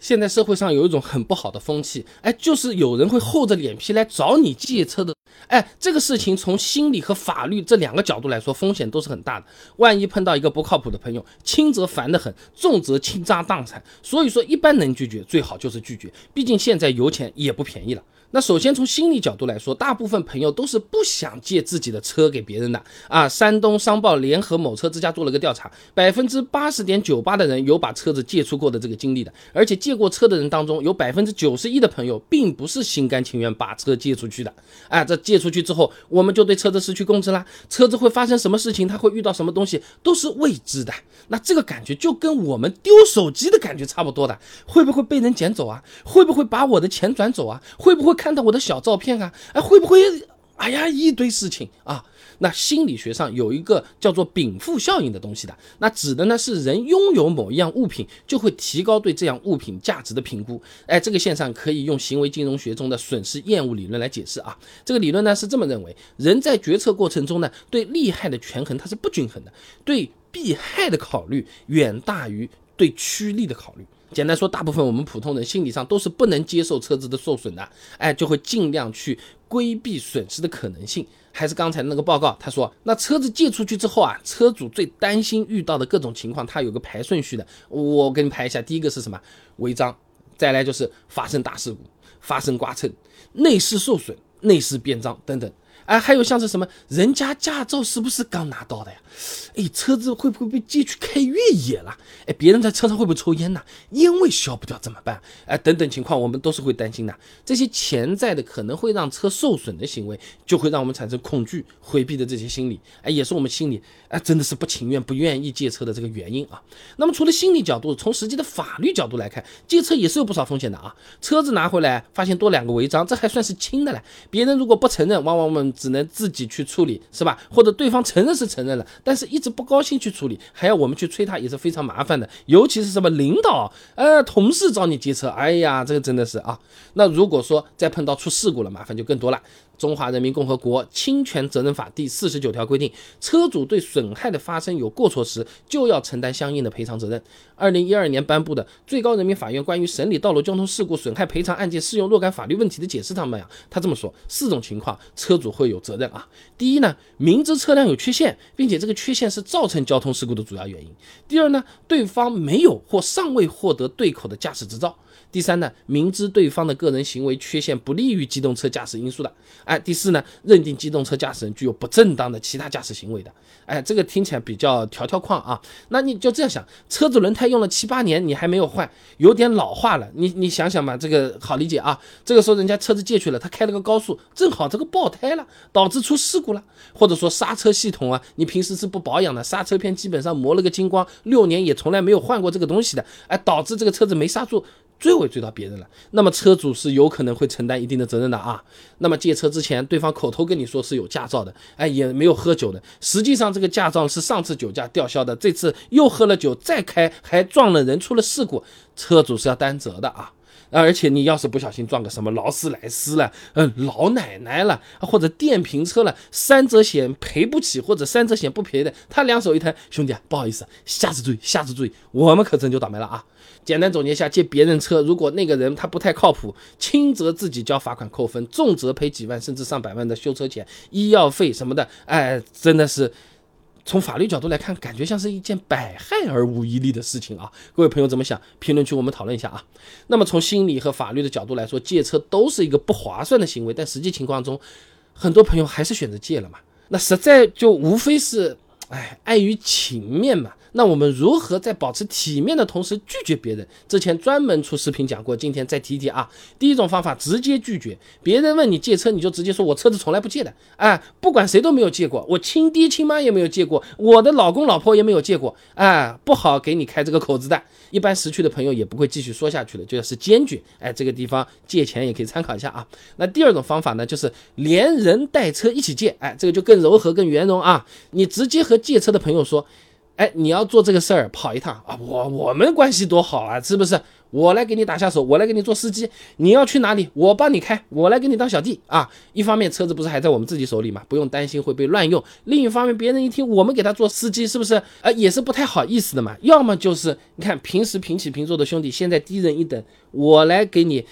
现在社会上有一种很不好的风气，哎，就是有人会厚着脸皮来找你借车的，哎，这个事情从心理和法律这两个角度来说，风险都是很大的。万一碰到一个不靠谱的朋友，轻则烦得很，重则倾家荡产。所以说，一般能拒绝，最好就是拒绝，毕竟现在油钱也不便宜了。那首先从心理角度来说，大部分朋友都是不想借自己的车给别人的啊。山东商报联合某车之家做了个调查，百分之八十点九八的人有把车子借出过的这个经历的，而且借过车的人当中，有百分之九十一的朋友并不是心甘情愿把车借出去的。哎，这借出去之后，我们就对车子失去控制啦，车子会发生什么事情，他会遇到什么东西，都是未知的。那这个感觉就跟我们丢手机的感觉差不多的，会不会被人捡走啊？会不会把我的钱转走啊？会不会？看到我的小照片啊，哎，会不会？哎呀，一堆事情啊。那心理学上有一个叫做禀赋效应的东西的，那指的呢是人拥有某一样物品，就会提高对这样物品价值的评估。哎，这个现象可以用行为金融学中的损失厌恶理论来解释啊。这个理论呢是这么认为：人在决策过程中呢，对利害的权衡它是不均衡的，对弊害的考虑远大于对趋利的考虑。简单说，大部分我们普通人心理上都是不能接受车子的受损的，哎，就会尽量去规避损失的可能性。还是刚才那个报告，他说，那车子借出去之后啊，车主最担心遇到的各种情况，他有个排顺序的，我给你排一下。第一个是什么？违章，再来就是发生大事故，发生刮蹭，内饰受损，内饰变脏等等。哎，还有像是什么，人家驾照是不是刚拿到的呀？哎，车子会不会被借去开越野了？哎，别人在车上会不会抽烟呢？烟味消不掉怎么办？哎，等等情况，我们都是会担心的。这些潜在的可能会让车受损的行为，就会让我们产生恐惧、回避的这些心理。哎，也是我们心里哎真的是不情愿、不愿意借车的这个原因啊。那么除了心理角度，从实际的法律角度来看，借车也是有不少风险的啊。车子拿回来发现多两个违章，这还算是轻的了。别人如果不承认，往往我们。只能自己去处理，是吧？或者对方承认是承认了，但是一直不高兴去处理，还要我们去催他，也是非常麻烦的。尤其是什么领导、呃同事找你借车，哎呀，这个真的是啊。那如果说再碰到出事故了，麻烦就更多了。中华人民共和国侵权责任法第四十九条规定，车主对损害的发生有过错时，就要承担相应的赔偿责任。二零一二年颁布的最高人民法院关于审理道路交通事故损害赔偿案件适用若干法律问题的解释上面啊，他这么说：四种情况，车主会有责任啊。第一呢，明知车辆有缺陷，并且这个缺陷是造成交通事故的主要原因；第二呢，对方没有或尚未获得对口的驾驶执照。第三呢，明知对方的个人行为缺陷不利于机动车驾驶因素的，哎，第四呢，认定机动车驾驶人具有不正当的其他驾驶行为的，哎，这个听起来比较条条框啊，那你就这样想，车子轮胎用了七八年，你还没有换，有点老化了，你你想想嘛，这个好理解啊，这个时候人家车子借去了，他开了个高速，正好这个爆胎了，导致出事故了，或者说刹车系统啊，你平时是不保养的，刹车片基本上磨了个精光，六年也从来没有换过这个东西的，哎，导致这个车子没刹住。追尾追到别人了，那么车主是有可能会承担一定的责任的啊。那么借车之前，对方口头跟你说是有驾照的，哎，也没有喝酒的，实际上这个驾照是上次酒驾吊销的，这次又喝了酒再开，还撞了人，出了事故，车主是要担责的啊。而且你要是不小心撞个什么劳斯莱斯了，嗯，老奶奶了，或者电瓶车了，三者险赔不起，或者三者险不赔的，他两手一摊，兄弟啊，不好意思，下次注意，下次注意，我们可真就倒霉了啊！简单总结一下，借别人车，如果那个人他不太靠谱，轻则自己交罚款扣分，重则赔几万甚至上百万的修车钱、医药费什么的，哎，真的是。从法律角度来看，感觉像是一件百害而无一利的事情啊！各位朋友怎么想？评论区我们讨论一下啊。那么从心理和法律的角度来说，借车都是一个不划算的行为，但实际情况中，很多朋友还是选择借了嘛。那实在就无非是，哎，碍于情面嘛。那我们如何在保持体面的同时拒绝别人？之前专门出视频讲过，今天再提提啊。第一种方法，直接拒绝别人问你借车，你就直接说我车子从来不借的，哎，不管谁都没有借过，我亲爹亲妈也没有借过，我的老公老婆也没有借过，哎，不好给你开这个口子的。一般识趣的朋友也不会继续说下去了，就是坚决。哎，这个地方借钱也可以参考一下啊。那第二种方法呢，就是连人带车一起借，哎，这个就更柔和、更圆融啊。你直接和借车的朋友说。哎，你要做这个事儿，跑一趟啊！我我们关系多好啊，是不是？我来给你打下手，我来给你做司机，你要去哪里，我帮你开，我来给你当小弟啊。一方面车子不是还在我们自己手里嘛，不用担心会被乱用；另一方面，别人一听我们给他做司机，是不是啊？也是不太好意思的嘛。要么就是你看平时平起平坐的兄弟，现在低人一等，我来给你。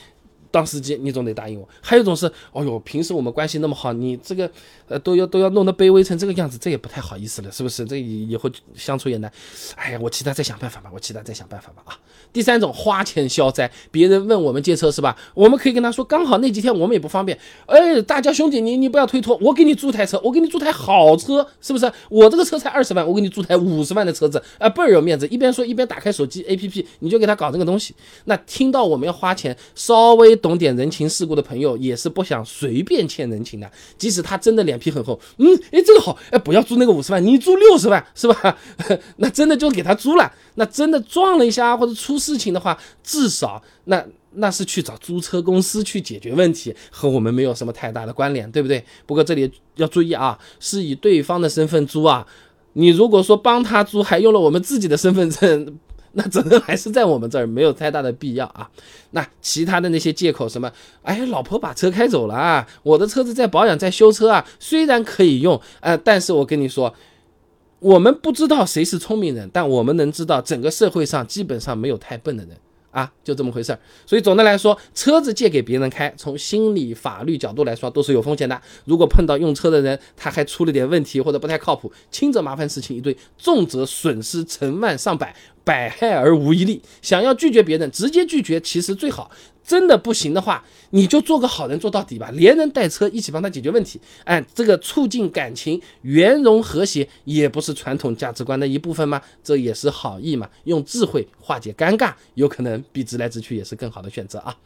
当司机，你总得答应我。还有一种是，哦呦，平时我们关系那么好，你这个，呃，都要都要弄得卑微成这个样子，这也不太好意思了，是不是？这以后相处也难。哎呀，我其他再想办法吧，我其他再想办法吧啊。第三种花钱消灾，别人问我们借车是吧？我们可以跟他说，刚好那几天我们也不方便。哎，大家兄弟，你你不要推脱，我给你租台车，我给你租台好车，是不是？我这个车才二十万，我给你租台五十万的车子，啊，倍儿有面子。一边说一边打开手机 APP，你就给他搞这个东西。那听到我们要花钱，稍微。懂点人情世故的朋友也是不想随便欠人情的，即使他真的脸皮很厚，嗯，哎，这个好，哎，不要租那个五十万，你租六十万是吧？那真的就给他租了。那真的撞了一下或者出事情的话，至少那那是去找租车公司去解决问题，和我们没有什么太大的关联，对不对？不过这里要注意啊，是以对方的身份租啊，你如果说帮他租，还用了我们自己的身份证。那责任还是在我们这儿，没有太大的必要啊。那其他的那些借口，什么，哎，老婆把车开走了啊，我的车子在保养，在修车啊，虽然可以用，呃，但是我跟你说，我们不知道谁是聪明人，但我们能知道，整个社会上基本上没有太笨的人。啊，就这么回事儿。所以总的来说，车子借给别人开，从心理法律角度来说都是有风险的。如果碰到用车的人，他还出了点问题或者不太靠谱，轻则麻烦事情一堆，重则损失成万上百，百害而无一利。想要拒绝别人，直接拒绝其实最好。真的不行的话，你就做个好人做到底吧，连人带车一起帮他解决问题。哎，这个促进感情、圆融和谐，也不是传统价值观的一部分吗？这也是好意嘛，用智慧化解尴尬，有可能比直来直去也是更好的选择啊。